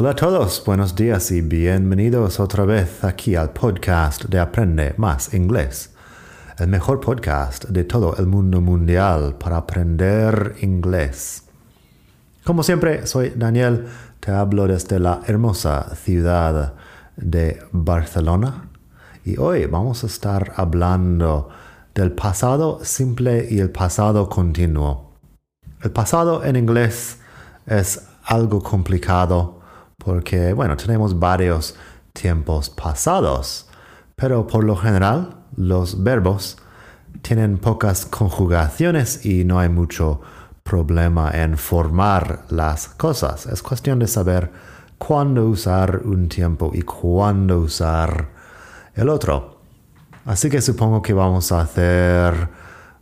Hola a todos, buenos días y bienvenidos otra vez aquí al podcast de Aprende Más Inglés, el mejor podcast de todo el mundo mundial para aprender inglés. Como siempre, soy Daniel, te hablo desde la hermosa ciudad de Barcelona y hoy vamos a estar hablando del pasado simple y el pasado continuo. El pasado en inglés es algo complicado porque, bueno, tenemos varios tiempos pasados, pero por lo general los verbos tienen pocas conjugaciones y no hay mucho problema en formar las cosas. Es cuestión de saber cuándo usar un tiempo y cuándo usar el otro. Así que supongo que vamos a hacer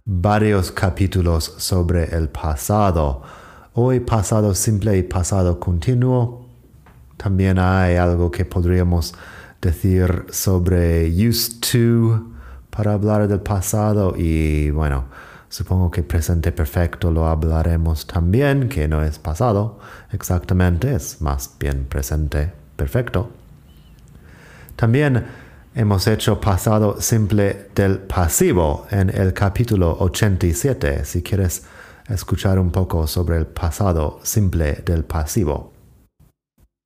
varios capítulos sobre el pasado. Hoy pasado simple y pasado continuo también hay algo que podríamos decir sobre used to para hablar del pasado y bueno, supongo que presente perfecto lo hablaremos también, que no es pasado exactamente, es más bien presente perfecto. También hemos hecho pasado simple del pasivo en el capítulo 87, si quieres escuchar un poco sobre el pasado simple del pasivo.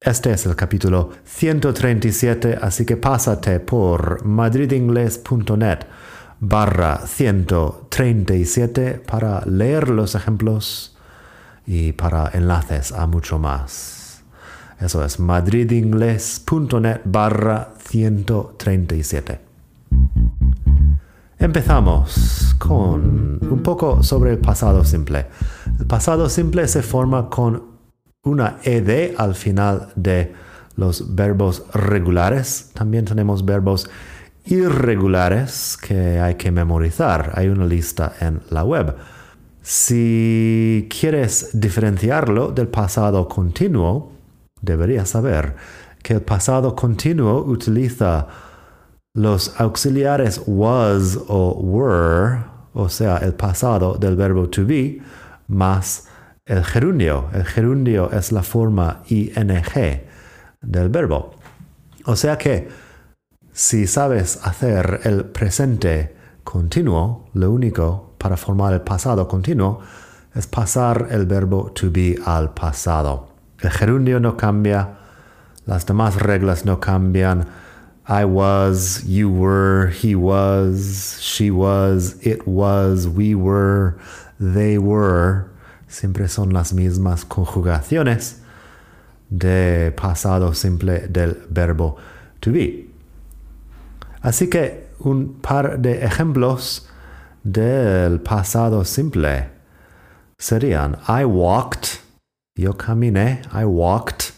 Este es el capítulo 137, así que pásate por madridingles.net barra 137 para leer los ejemplos y para enlaces a mucho más. Eso es madridingles.net barra 137. Empezamos con un poco sobre el pasado simple. El pasado simple se forma con una ed al final de los verbos regulares. También tenemos verbos irregulares que hay que memorizar. Hay una lista en la web. Si quieres diferenciarlo del pasado continuo, deberías saber que el pasado continuo utiliza los auxiliares was o were, o sea, el pasado del verbo to be, más el gerundio. El gerundio es la forma ing del verbo. O sea que si sabes hacer el presente continuo, lo único para formar el pasado continuo es pasar el verbo to be al pasado. El gerundio no cambia, las demás reglas no cambian. I was, you were, he was, she was, it was, we were, they were siempre son las mismas conjugaciones de pasado simple del verbo to be. Así que un par de ejemplos del pasado simple serían I walked, yo caminé, I walked.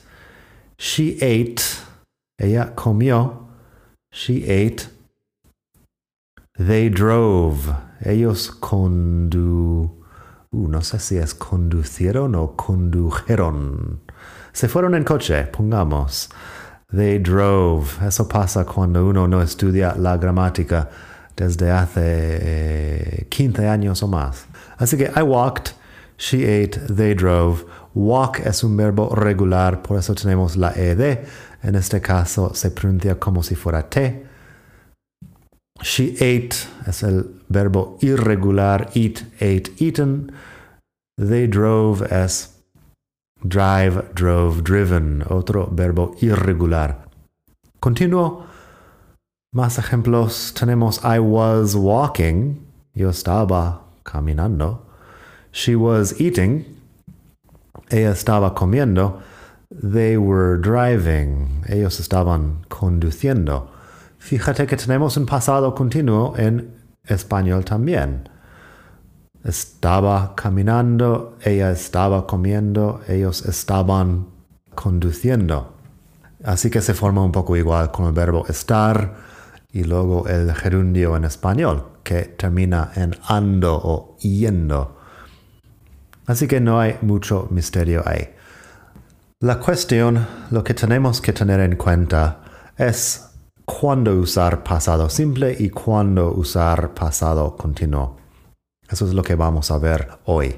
She ate, ella comió, she ate. They drove, ellos condu... Uh, no sé si es conducieron o condujeron. Se fueron en coche, pongamos. They drove. Eso pasa cuando uno no estudia la gramática desde hace 15 años o más. Así que I walked, she ate, they drove. Walk es un verbo regular, por eso tenemos la ed. En este caso se pronuncia como si fuera t. She ate es el verbo irregular, eat, ate, eaten. They drove es drive, drove, driven, otro verbo irregular. Continuo. Más ejemplos. Tenemos I was walking. Yo estaba caminando. She was eating. Ella estaba comiendo. They were driving. Ellos estaban conduciendo. Fíjate que tenemos un pasado continuo en español también. Estaba caminando, ella estaba comiendo, ellos estaban conduciendo. Así que se forma un poco igual con el verbo estar y luego el gerundio en español, que termina en ando o yendo. Así que no hay mucho misterio ahí. La cuestión, lo que tenemos que tener en cuenta es cuándo usar pasado simple y cuándo usar pasado continuo. Eso es lo que vamos a ver hoy.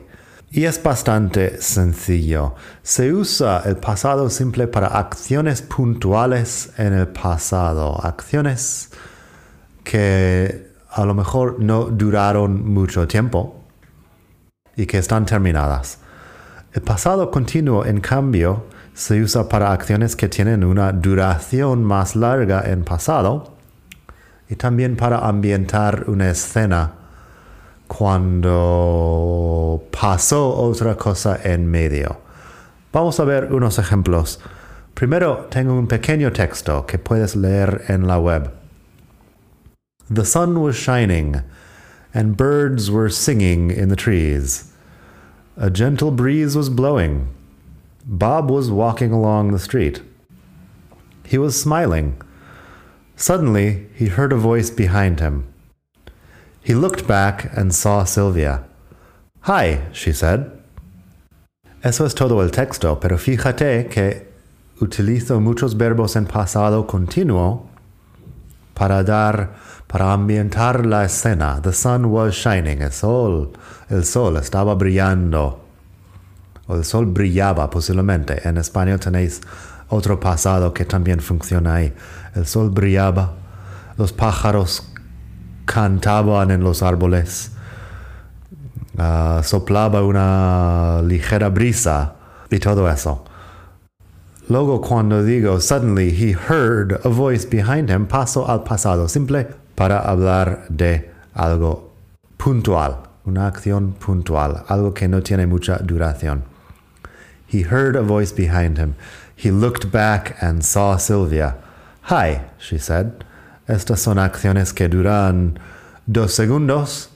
Y es bastante sencillo. Se usa el pasado simple para acciones puntuales en el pasado. Acciones que a lo mejor no duraron mucho tiempo y que están terminadas. El pasado continuo, en cambio, se usa para acciones que tienen una duración más larga en pasado y también para ambientar una escena cuando pasó otra cosa en medio. Vamos a ver unos ejemplos. Primero tengo un pequeño texto que puedes leer en la web. The sun was shining, and birds were singing in the trees. A gentle breeze was blowing. Bob was walking along the street. He was smiling. Suddenly, he heard a voice behind him. He looked back and saw Sylvia. Hi, she said. Eso es todo el texto, pero fíjate que utilizo muchos verbos en pasado continuo para dar, para ambientar la escena. The sun was shining. El sol, el sol estaba brillando. O el sol brillaba posiblemente. En español tenéis otro pasado que también funciona ahí. El sol brillaba. Los pájaros cantaban en los árboles, uh, soplaba una ligera brisa y todo eso. Luego cuando digo suddenly he heard a voice behind him, paso al pasado simple para hablar de algo puntual, una acción puntual, algo que no tiene mucha duración. He heard a voice behind him. He looked back and saw Sylvia. Hi, she said. Estas son acciones que duran dos segundos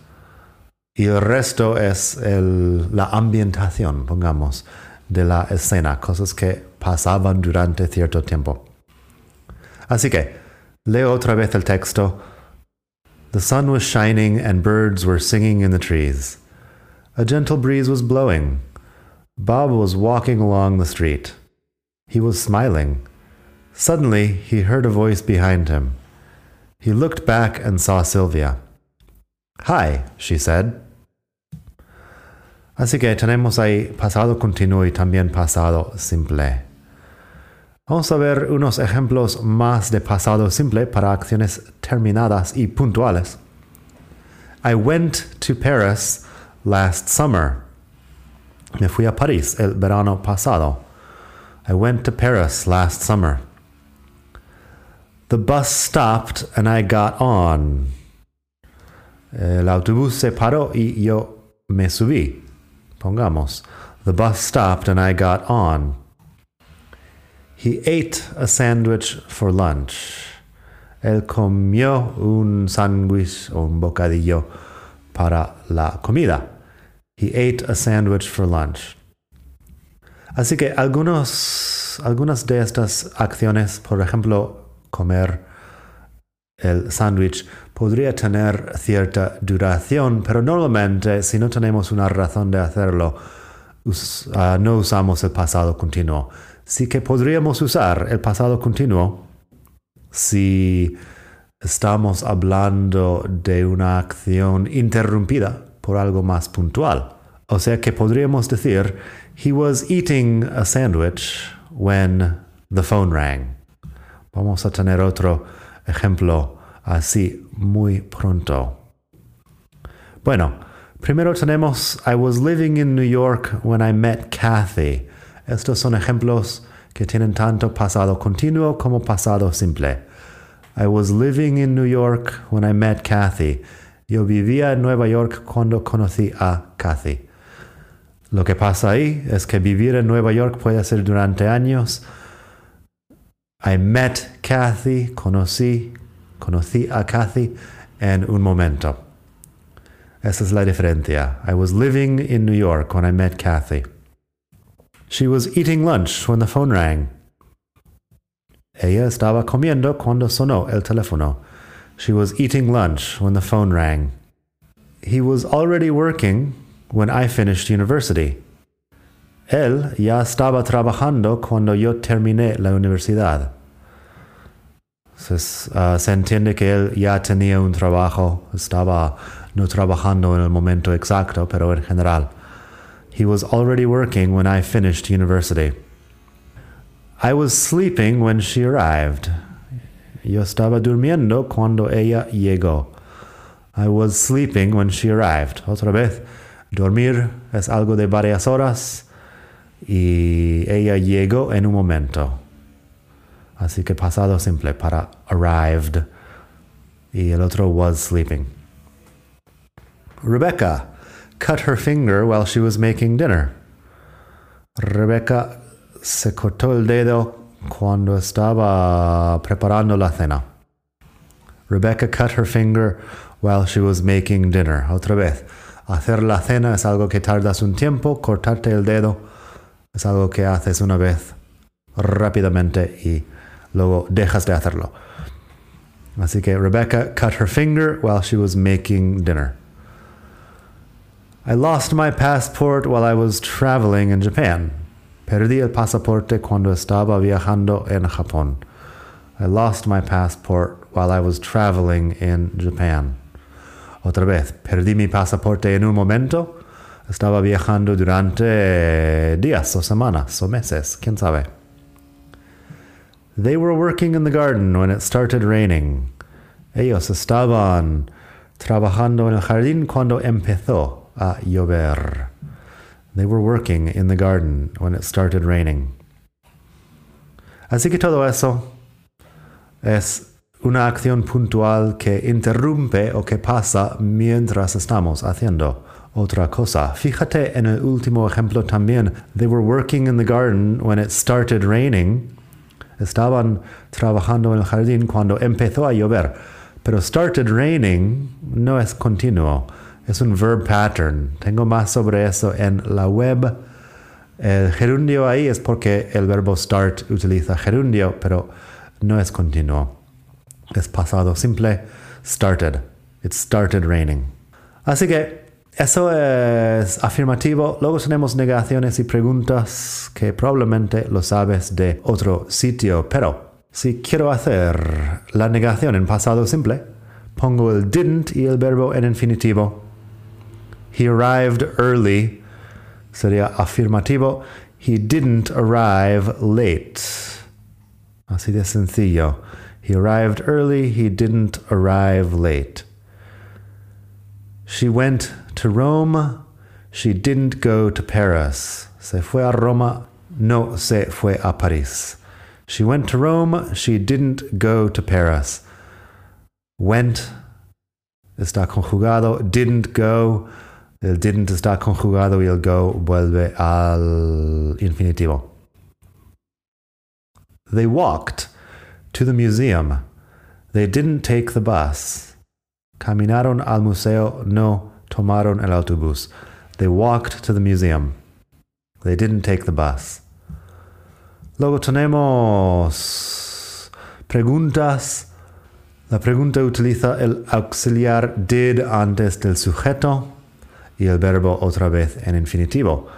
y el resto es el, la ambientación, pongamos, de la escena, cosas que pasaban durante cierto tiempo. Así que, leo otra vez el texto. The sun was shining and birds were singing in the trees. A gentle breeze was blowing. Bob was walking along the street. He was smiling. Suddenly, he heard a voice behind him. He looked back and saw Sylvia. Hi, she said. Así que tenemos ahí pasado continuo y también pasado simple. Vamos a ver unos ejemplos más de pasado simple para acciones terminadas y puntuales. I went to Paris last summer. Me fui a París el verano pasado. I went to Paris last summer. The bus stopped and I got on. El autobús se paró y yo me subí. Pongamos. The bus stopped and I got on. He ate a sandwich for lunch. Él comió un sándwich o un bocadillo para la comida. He ate a sandwich for lunch. Así que algunas de estas acciones, por ejemplo, comer el sándwich, podría tener cierta duración, pero normalmente si no tenemos una razón de hacerlo, uh, no usamos el pasado continuo. Sí que podríamos usar el pasado continuo si estamos hablando de una acción interrumpida por algo más puntual. O sea que podríamos decir, he was eating a sandwich when the phone rang. Vamos a tener otro ejemplo así muy pronto. Bueno, primero tenemos I was living in New York when I met Kathy. Estos son ejemplos que tienen tanto pasado continuo como pasado simple. I was living in New York when I met Kathy. Yo vivía en Nueva York cuando conocí a Kathy. Lo que pasa ahí es que vivir en Nueva York puede ser durante años. I met Kathy, conocí, conocí a Kathy en un momento. Esa es la diferencia. I was living in New York when I met Kathy. She was eating lunch when the phone rang. Ella estaba comiendo cuando sonó el teléfono. She was eating lunch when the phone rang. He was already working when I finished university. Él ya estaba trabajando cuando yo terminé la universidad. Se, uh, se entiende que él ya tenía un trabajo, estaba no trabajando en el momento exacto, pero en general. He was already working when I finished university. I was sleeping when she arrived. Yo estaba durmiendo cuando ella llegó. I was sleeping when she arrived. Otra vez, dormir es algo de varias horas y ella llegó en un momento. Así que pasado simple para arrived y el otro was sleeping. Rebecca cut her finger while she was making dinner. Rebecca se cortó el dedo cuando estaba preparando la cena. Rebecca cut her finger while she was making dinner. Otra vez, hacer la cena es algo que tardas un tiempo, cortarte el dedo es algo que haces una vez rápidamente y luego dejas de hacerlo. Así que Rebecca cut her finger while she was making dinner. I lost my passport while I was traveling in Japan. Perdí el pasaporte cuando estaba viajando en Japón. I lost my passport while I was traveling in Japan. Otra vez, perdí mi pasaporte en un momento. Estaba viajando durante días o semanas o meses, quién sabe. They were working in the garden when it started raining. Ellos estaban trabajando en el jardín cuando empezó a llover. They were working in the garden when it started raining. Así que todo eso es una acción puntual que interrumpe o que pasa mientras estamos haciendo otra cosa. Fíjate en el último ejemplo también. They were working in the garden when it started raining. Estaban trabajando en el jardín cuando empezó a llover. Pero started raining no es continuo es un verb pattern. Tengo más sobre eso en la web. El gerundio ahí es porque el verbo start utiliza gerundio, pero no es continuo. Es pasado simple. Started. It started raining. Así que eso es afirmativo. Luego tenemos negaciones y preguntas que probablemente lo sabes de otro sitio. Pero si quiero hacer la negación en pasado simple, pongo el didn't y el verbo en infinitivo He arrived early. Sería afirmativo. He didn't arrive late. Así de sencillo. He arrived early. He didn't arrive late. She went to Rome. She didn't go to Paris. Se fue a Roma. No se fue a París. She went to Rome. She didn't go to Paris. Went está conjugado. Didn't go El didn't está conjugado y el go vuelve al infinitivo. They walked to the museum. They didn't take the bus. Caminaron al museo, no tomaron el autobús. They walked to the museum. They didn't take the bus. Luego tenemos preguntas. La pregunta utiliza el auxiliar did antes del sujeto y el verbo otra vez en infinitivo.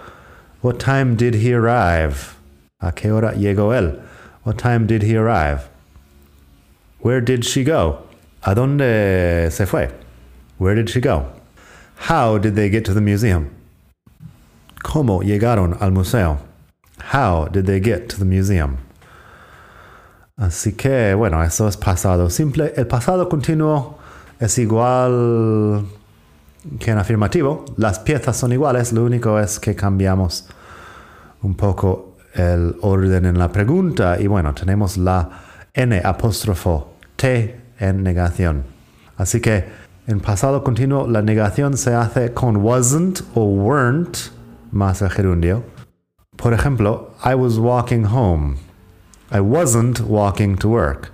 What time did he arrive? ¿A qué hora llegó él? What time did he arrive? Where did she go? ¿A dónde se fue? Where did she go? How did they get to the museum? ¿Cómo llegaron al museo? How did they get to the museum? Así que, bueno, eso es pasado simple. El pasado continuo es igual que en afirmativo. Las piezas son iguales, lo único es que cambiamos un poco el orden en la pregunta. Y bueno, tenemos la N apóstrofo T en negación. Así que en pasado continuo la negación se hace con wasn't o weren't más el gerundio. Por ejemplo, I was walking home. I wasn't walking to work.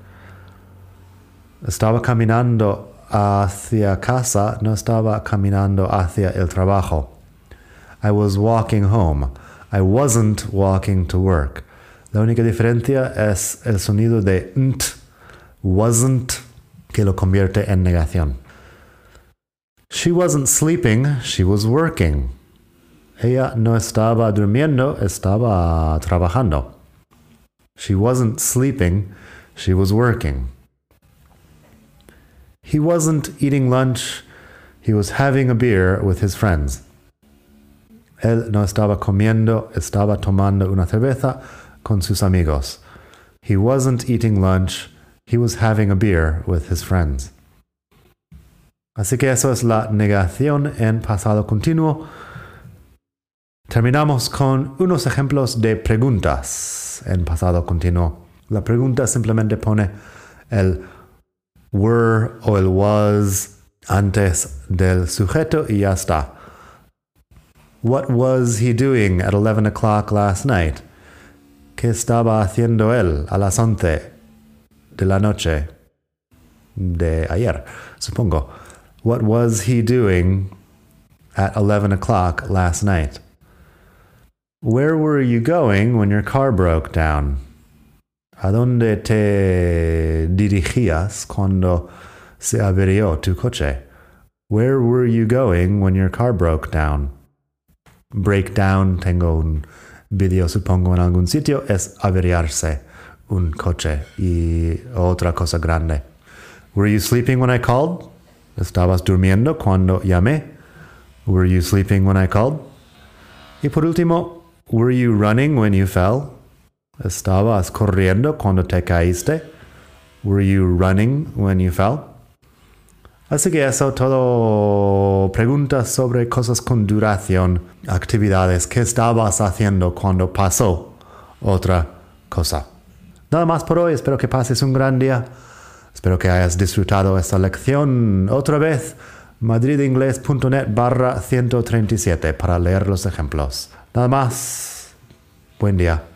Estaba caminando hacia casa, no estaba caminando hacia el trabajo. I was walking home. I wasn't walking to work. La única diferencia es el sonido de nt, wasn't, que lo convierte en negación. She wasn't sleeping, she was working. Ella no estaba durmiendo, estaba trabajando. She wasn't sleeping, she was working. He wasn't eating lunch, he was having a beer with his friends. Él no estaba comiendo, estaba tomando una cerveza con sus amigos. He wasn't eating lunch, he was having a beer with his friends. Así que eso es la negación en pasado continuo. Terminamos con unos ejemplos de preguntas en pasado continuo. La pregunta simplemente pone el were o el was antes del sujeto y ya está. What was he doing at 11 o'clock last night? ¿Qué estaba haciendo él a las 11 de la noche de ayer? Supongo. What was he doing at 11 o'clock last night? Where were you going when your car broke down? ¿A dónde te dirigías cuando se averió tu coche? Where were you going when your car broke down? Breakdown, tengo un video supongo en algún sitio, es averiarse un coche y otra cosa grande. Were you sleeping when I called? ¿Estabas durmiendo cuando llamé? Were you sleeping when I called? Y por último, were you running when you fell? ¿Estabas corriendo cuando te caíste? Were you running when you fell? Así que eso todo preguntas sobre cosas con duración, actividades que estabas haciendo cuando pasó otra cosa. Nada más por hoy, espero que pases un gran día. Espero que hayas disfrutado esta lección otra vez. madridingles.net barra 137 para leer los ejemplos. Nada más. Buen día.